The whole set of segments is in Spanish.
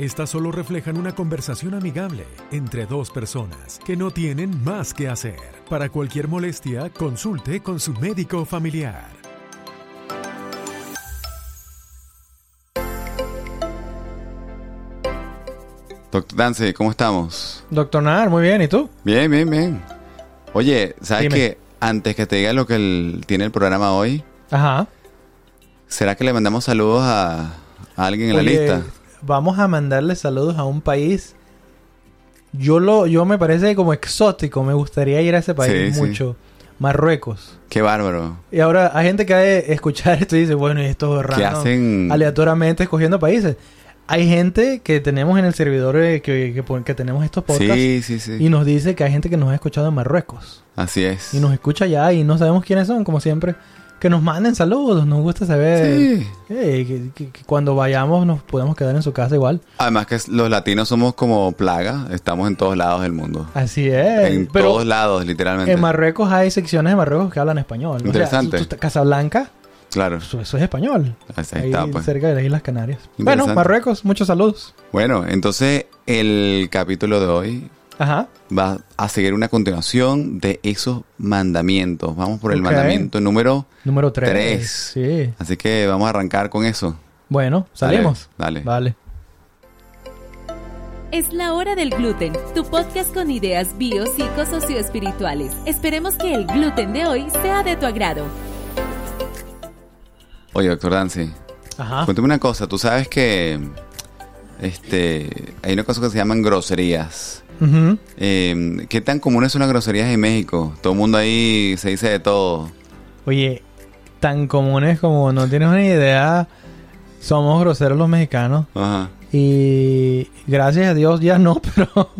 Estas solo reflejan una conversación amigable entre dos personas que no tienen más que hacer. Para cualquier molestia, consulte con su médico familiar. Doctor Dance, ¿cómo estamos? Doctor Nar, muy bien, ¿y tú? Bien, bien, bien. Oye, ¿sabes Dime. qué? Antes que te diga lo que el- tiene el programa hoy, Ajá. ¿será que le mandamos saludos a, a alguien en la lista? Vamos a mandarle saludos a un país. Yo lo, yo me parece como exótico, me gustaría ir a ese país Sí, sí. mucho. Marruecos. Qué bárbaro. Y ahora hay gente que ha de escuchar esto y dice, bueno, y esto es ¿Qué raro. hacen? Aleatoriamente escogiendo países. Hay gente que tenemos en el servidor eh, que, que, tenemos estos podcasts Sí, sí, sí. y nos dice que hay gente que nos ha escuchado en Marruecos. Así es. Y nos escucha allá y no sabemos quiénes son, como siempre. Que nos manden saludos, nos gusta saber. Sí. Eh, que, cuando vayamos nos podemos quedar en su casa igual. Además que los latinos somos como plaga, estamos en todos lados del mundo. Así es. en Pero todos lados, literalmente. en Marruecos hay secciones de Marruecos que hablan español. O sea, Interesante. Casablanca, Claro. eso, eso es español. Ahí Ahí está, pues. cerca de las Islas Canarias. Bueno, Marruecos, muchos saludos. Bueno, entonces el capítulo de hoy Ajá. va a seguir una continuación de esos mandamientos. Vamos por el mandamiento número Número 3. Tres. Sí. Así que vamos a arrancar con eso. Bueno, salimos. Dale. Vale. Es la hora del gluten, tu podcast con ideas bio, psico, socioespirituales. Esperemos que el gluten de hoy sea de tu agrado. Oye, doctor Dancy, Ajá. cuéntame una cosa. Tú sabes que este hay una cosa que se llaman groserías. Eh, ¿Qué tan comunes son las groserías en México? Todo el mundo ahí se dice de todo. Oye, tan comunes como no tienes una idea. Somos groseros los mexicanos. Ajá. Y gracias a Dios ya no, pero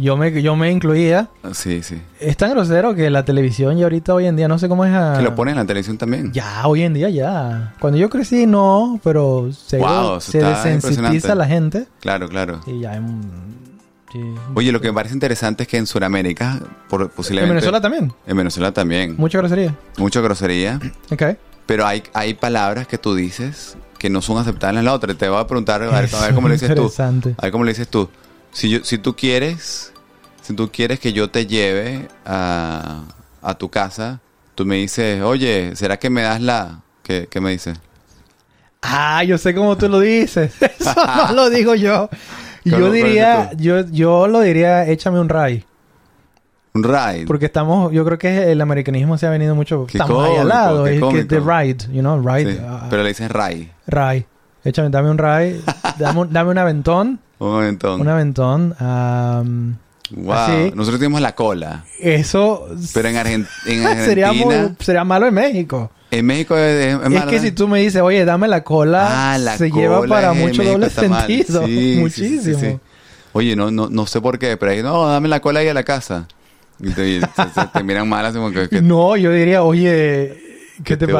yo me, yo me incluía. Sí, sí. Es tan grosero que la televisión ya ahorita hoy en día no sé cómo es a... Que lo ponen en la televisión también. Ya, hoy en día ya. Cuando yo crecí no, pero se, Wow, se desensitiza la gente. Claro, claro. Y ya... sí. Oye, lo que me parece interesante es que en Sudamérica, por, posiblemente... En Venezuela también. En Venezuela también. Mucha grosería. Mucha grosería. Ok. Pero hay, hay palabras que tú dices que no son aceptables en la otra. Te voy a preguntar, a ver, a ver cómo le dices tú. Interesante. A ver cómo le dices tú. Si, yo, si tú quieres, si tú quieres que yo te lleve a, a tu casa, tú me dices, oye, ¿será que me das la...? ¿Qué, qué me dices? Ah, yo sé cómo tú lo dices. Eso no lo digo yo. ¿Cómo Yo diría, yo, yo lo diría, échame un ray. Un ride. Porque estamos, yo creo que el americanismo se ha venido mucho, Qué estamos ahí al lado. qué Es que the ride, you know, ride. Sí, pero le dices ray. Ray. Échame, dame un ray. dame, un- dame un aventón. Un momentón. Un aventón. Wow. así. Nosotros tenemos la cola. eso Pero en, Argen- en Argentina... sería, muy, sería malo en México. En México es, es es malo, que si tú me dices, oye, dame la cola, Ah, la se lleva para mucho doble sentido. Sí, sí, sí, Muchísimo. sí. Oye, no, no, no sé por qué, pero ahí, no, dame la cola ahí a la casa. Y te, y se- se- te miran mal, así como que, que- No, yo diría, oye, ¿qué te, te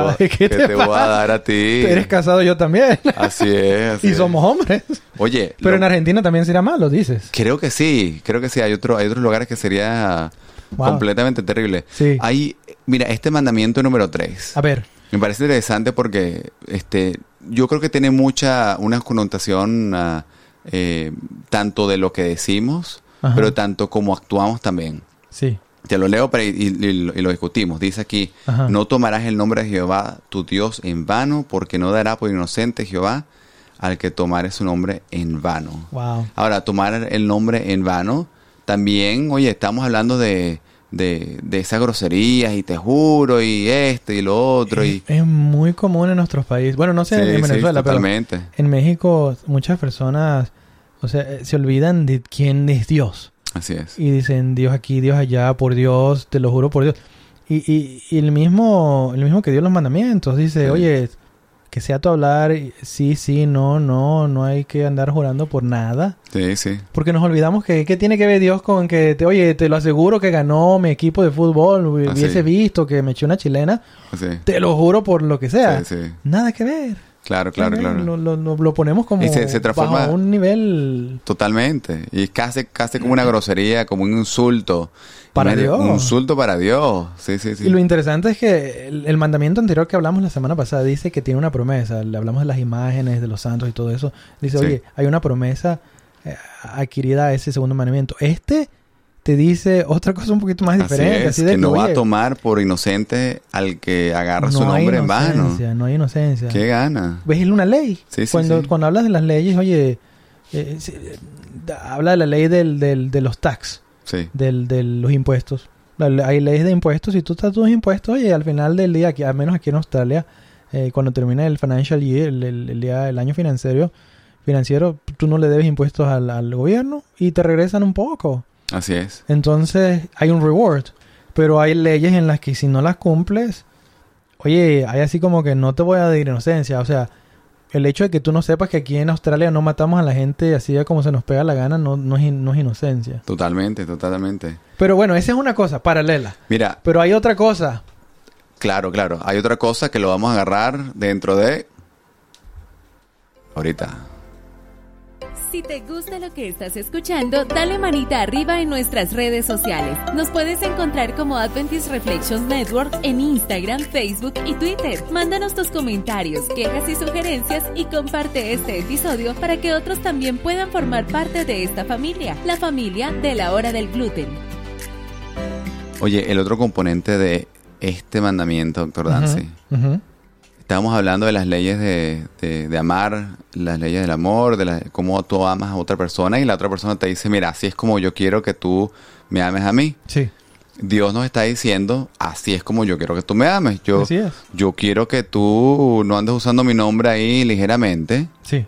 voy a dar a ti. Eres casado yo también. Así es, así y es. somos hombres. Oye, Pero lo- en Argentina también sería malo, dices. creo que sí, creo que sí. Hay, otro, hay otros lugares que sería Wow. completamente terrible. Sí. Hay, mira, este mandamiento número 3. A ver. Me parece interesante porque este, yo creo que tiene mucha, una connotación ah, eh, tanto de lo que decimos, Ajá. pero tanto como actuamos también. Sí. Te lo leo para- y, y- y lo discutimos. Dice aquí, Ajá. no tomarás el nombre de Jehová tu Dios en vano, porque no dará por inocente Jehová al que tomare su nombre en vano. Wow. Ahora, tomar el nombre en vano, también, oye, estamos hablando de, de, de esas groserías y te juro y esto y lo otro y... Es muy común en nuestros países. Bueno, no sé Sí, en sí, Venezuela, pero en México muchas personas, o sea, eh, se olvidan de quién es Dios. Así es. Y dicen Dios aquí, Dios allá, por Dios, te lo juro por Dios. Y, y, y el mismo el mismo que dio los mandamientos dice, Sí. oye, que sea tu hablar, sí, sí, no, no, no hay que andar jurando por nada. Sí, sí. Porque nos olvidamos que, ¿qué tiene que ver Dios con que, te, oye, te lo aseguro que ganó mi equipo de fútbol, Ah, hubiese sí. visto que me eché una chilena, Sí, te lo juro por lo que sea. sí, sí. Nada que ver. Claro, claro, claro. Lo, lo- lo ponemos como Y se- se transforma- bajo un nivel Totalmente. Y casi, casi como una grosería, como un insulto. Para Dios. Un insulto para Dios. Sí, sí, sí. Y lo interesante es que el, el mandamiento anterior que hablamos la semana pasada dice que tiene una promesa. Le hablamos de las imágenes, de los santos y todo eso. Dice, Sí. oye, hay una promesa eh, adquirida a ese segundo mandamiento. Este te dice otra cosa un poquito más diferente. Así Así, es, de que no va a tomar por inocente al que agarra su no hay nombre en vano. inocencia, No hay inocencia. ¿Qué gana? ¿Ves? Es una ley. Sí, sí, cuando, sí. cuando hablas de las leyes, oye, eh, habla de la ley del, del- de los tax, del, de los impuestos. Hay leyes de impuestos. Si tú estás tus impuestos, oye, al final del día, aquí, al menos aquí en Australia, eh, cuando termina el financial year, el, el- el día, el año financiero, financiero, tú no le debes impuestos al, al gobierno y te regresan un poco. Así es. Entonces hay un reward. Pero hay leyes en las que si no las cumples, oye, hay así como que no te voy a dar inocencia. O sea, el hecho de que tú no sepas que aquí en Australia no matamos a la gente así como se nos pega la gana, no, no, es, in- no es inocencia. Totalmente, totalmente. Pero bueno, esa es una cosa paralela. Mira, Pero hay otra cosa. claro, claro. Hay otra cosa que lo vamos a agarrar dentro de... Ahorita. Si te gusta lo que estás escuchando, dale manita arriba en nuestras redes sociales. Nos puedes encontrar como Adventist Reflections Network en Instagram, Facebook y Twitter. Mándanos tus comentarios, quejas y sugerencias y comparte este episodio para que otros también puedan formar parte de esta familia, la familia de la hora del gluten. Oye, el otro componente de este mandamiento, doctor Dancy. Estábamos hablando de las leyes de, de- de amar, las leyes del amor, de la- cómo tú amas a otra persona y la otra persona te dice, mira, así es como yo quiero que tú me ames a mí. Sí, Dios nos está diciendo, así es como yo quiero que tú me ames. Yo, así es. yo quiero que tú no andes usando mi nombre ahí ligeramente Sí,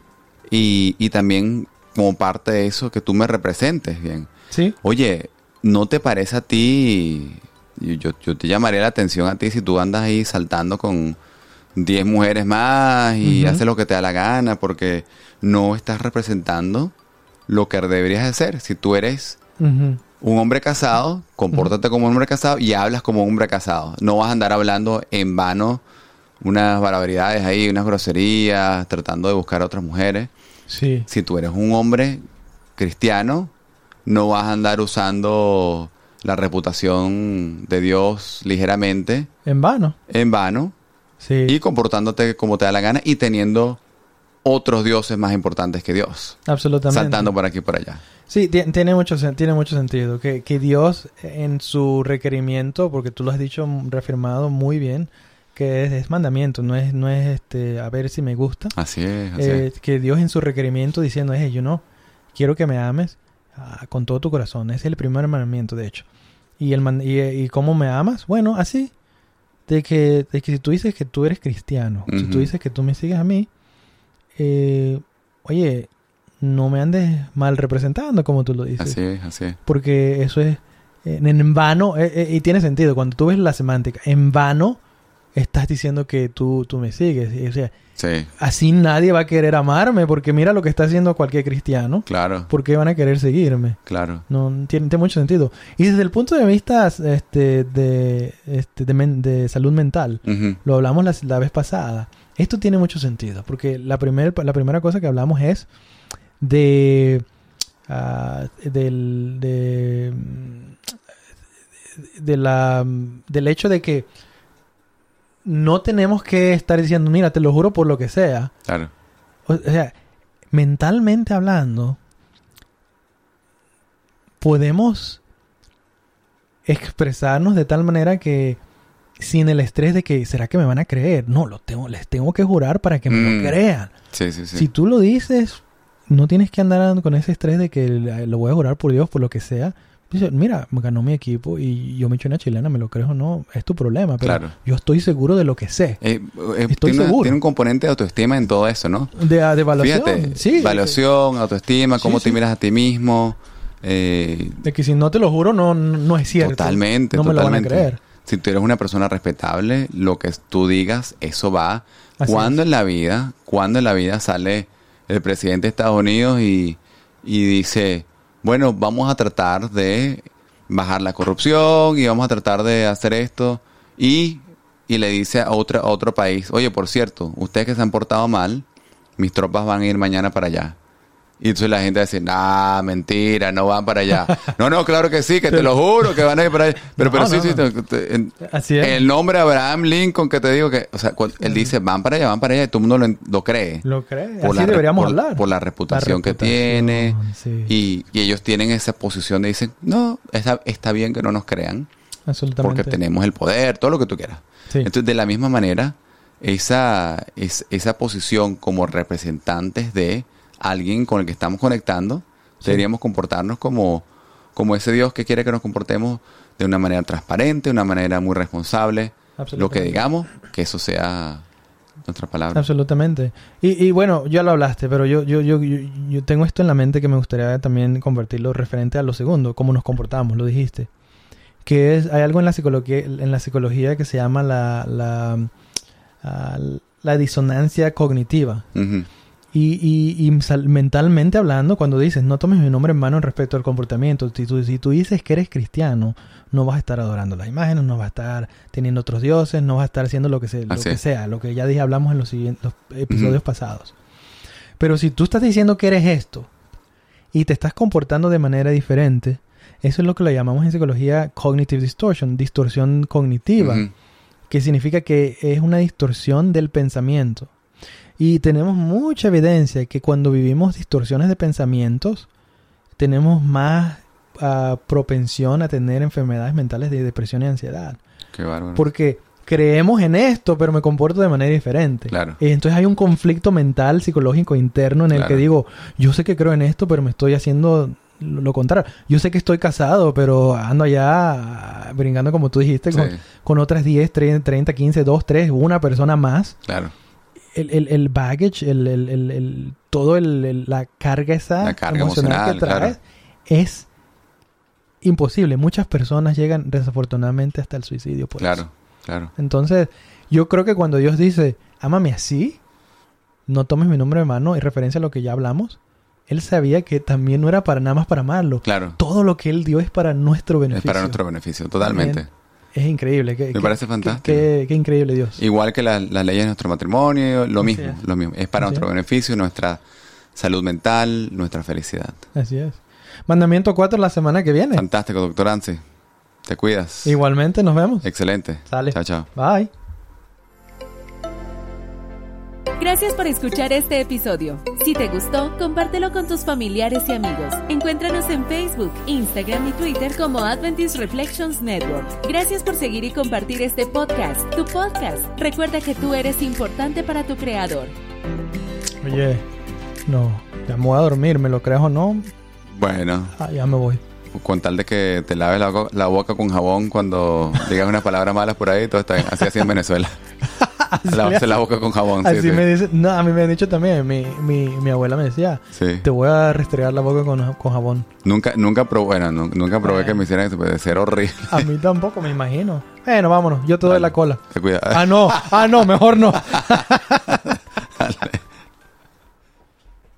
y, y también como parte de eso que tú me representes bien. sí. Oye, ¿no te parece a ti? Yo, yo, yo te llamaría la atención a ti si tú andas ahí saltando con 10 mujeres más y Ujú. haces lo que te da la gana porque no estás representando lo que deberías de ser. Si tú eres un hombre casado, compórtate como un hombre casado y hablas como un hombre casado. No vas a andar hablando en vano unas barbaridades ahí, unas groserías, tratando de buscar a otras mujeres. Sí. Si tú eres un hombre cristiano, no vas a andar usando la reputación de Dios ligeramente, En vano. en vano, Sí. y comportándote como te da la gana y teniendo otros dioses más importantes que Dios. Absolutamente. Saltando por aquí y por allá. Sí, ti- tiene mucho, tiene mucho sentido. Que, que Dios en su requerimiento, porque tú lo has dicho, mm, reafirmado muy bien, que es, es mandamiento, no es, no es este, a ver si me gusta. Así es, así Eh, es. que Dios en su requerimiento diciendo, hey, yo no, quiero que me ames ah, con todo tu corazón. Es el primer mandamiento, de hecho. Y, el man- y, y cómo me amas, bueno, así. De que, de que si tú dices que tú eres cristiano, si tú dices que tú me sigues a mí, eh, oye, no me andes mal representando como tú lo dices. Así es, así es. Porque eso es eh, en vano, eh, eh, y tiene sentido, cuando tú ves la semántica, en vano estás diciendo que tú, tú me sigues. y, O sea, Sí, así nadie va a querer amarme, porque mira lo que está haciendo cualquier cristiano. claro, ¿Por qué van a querer seguirme? claro. No tiene, tiene mucho sentido. Y desde el punto de vista este, de, este, de, men- de salud mental, lo hablamos la, la vez pasada. Esto tiene mucho sentido, porque la, primer, la primera cosa que hablamos es de, ah, del, de, de la, del hecho de que no tenemos que estar diciendo, mira, te lo juro por lo que sea. Claro, O o sea, mentalmente hablando, podemos expresarnos de tal manera que sin el estrés de que será que me van a creer. No, lo tengo, les tengo que jurar para que me Mm. lo crean. sí, sí, sí. Si tú lo dices, no tienes que andar con ese estrés de que lo voy a jurar por Dios, por lo que sea. Dice, mira, me ganó mi equipo y yo me eché una chilena, me lo creo o no, es tu problema. Pero Claro. yo estoy seguro de lo que sé. Eh, eh, Estoy tiene, una- seguro. tiene un componente de autoestima en todo eso, ¿no? De, de evaluación. Fíjate, sí, evaluación, autoestima, cómo sí. te miras a ti mismo. eh, De que si no te lo juro, no, no es cierto. Totalmente, No me lo van a creer. Si tú eres una persona respetable, lo que tú digas, eso va. Así cuando en la vida, cuando en la vida sale el presidente de Estados Unidos y, y dice, bueno, vamos a tratar de bajar la corrupción y vamos a tratar de hacer esto y, y le dice a, otra, a otro país, oye, por cierto, ustedes que se han portado mal, mis tropas van a ir mañana para allá. Y entonces la gente dice, nah, mentira, no van para allá. no, no, claro que sí, que te lo juro que van a ir para allá. Pero, pero No, sí, no, sí, no. te- te- en- Así es. el nombre Abraham Lincoln que te digo que, o sea, él dice, van para allá, van para allá, y todo el mundo lo, lo cree. Lo cree. Por Así la deberíamos por- hablar. Por la reputación, que reputación, tiene. sí. Y, y ellos tienen esa posición de dicen, no, está, está bien que no nos crean Absolutamente. porque tenemos el poder, todo lo que tú quieras. Sí. Entonces, de la misma manera, esa, es, esa posición como representantes de alguien con el que estamos conectando, deberíamos comportarnos como, como ese Dios que quiere que nos comportemos de una manera transparente, de una manera muy responsable. Lo que digamos, que eso sea nuestra palabra. Absolutamente. Y, y bueno, ya lo hablaste, pero yo, yo, yo, yo, yo tengo esto en la mente que me gustaría también convertirlo referente a lo segundo, cómo nos comportamos, lo dijiste. Que es, hay algo en la psicología, en la psicología que se llama la, la, ah, la disonancia cognitiva. Y, y, y mentalmente hablando, cuando dices, no tomes mi nombre en mano respecto al comportamiento, si tú, si tú dices que eres cristiano, no vas a estar adorando las imágenes, no vas a estar teniendo otros dioses, no vas a estar haciendo lo que, se, lo que sea, lo que ya dije, hablamos en los, siguientes, los episodios pasados. Pero si tú estás diciendo que eres esto y te estás comportando de manera diferente, eso es lo que le llamamos en psicología cognitive distortion, distorsión cognitiva que significa que es una distorsión del pensamiento. Y tenemos mucha evidencia que cuando vivimos distorsiones de pensamientos, tenemos más ah, propensión a tener enfermedades mentales de depresión y ansiedad. Qué bárbaro. Porque creemos en esto, pero me comporto de manera diferente. Claro. Entonces hay un conflicto mental, psicológico interno en el Claro. que digo, yo sé que creo en esto, pero me estoy haciendo lo contrario. Yo sé que estoy casado, pero ando allá ah, brincando como tú dijiste, con, Sí, con otras 10, 30, 30, 15, 2, 3, una persona más. claro. El, el, el baggage, el, el, todo el, la carga esa La carga emocional, que claro. es imposible. Muchas personas llegan desafortunadamente hasta el suicidio por Claro, eso. claro. Entonces, yo creo que cuando Dios dice, ámame así, no tomes mi nombre de mano, en referencia a lo que ya hablamos, Él sabía que también no era para nada más para amarlo. Claro. Todo lo que Él dio es para nuestro Es beneficio. para nuestro beneficio, totalmente. También. Es increíble. Qué, Me parece fantástico. Qué, increíble Dios. Igual que la- las leyes de nuestro matrimonio, lo mismo, es. lo mismo. Es para Así nuestro es. beneficio, nuestra salud mental, nuestra felicidad. Así es. Mandamiento 4 la semana que viene. Fantástico, doctor Ansi. Te cuidas. Igualmente, nos vemos. Excelente. Sale. Chao, chao. Bye. Gracias por escuchar este episodio. Si te gustó, compártelo con tus familiares y amigos. Encuéntranos en Facebook, Instagram y Twitter como Adventist Reflections Network. Gracias por seguir y compartir este podcast, tu podcast. Recuerda que tú eres importante para tu creador. Oye, no, ya me voy a dormir, ¿me lo crees o no? Bueno, Ah, ya me voy. con tal de que te laves la boca con jabón cuando digas unas palabras malas por ahí, todo está bien. Así así en Venezuela. Lavarse la boca con jabón. sí, Así sí. me dice, no, a mí me han dicho también, mi, mi, mi abuela me decía, Sí. te voy a restregar la boca con, con jabón. Nunca, nunca probé, bueno, nu- nunca probé Bueno. que me hicieran eso, puede ser horrible. A mí tampoco, me imagino. Bueno, vámonos, yo te doy la cola. Te cuida. Ah, no, ah, no, mejor no.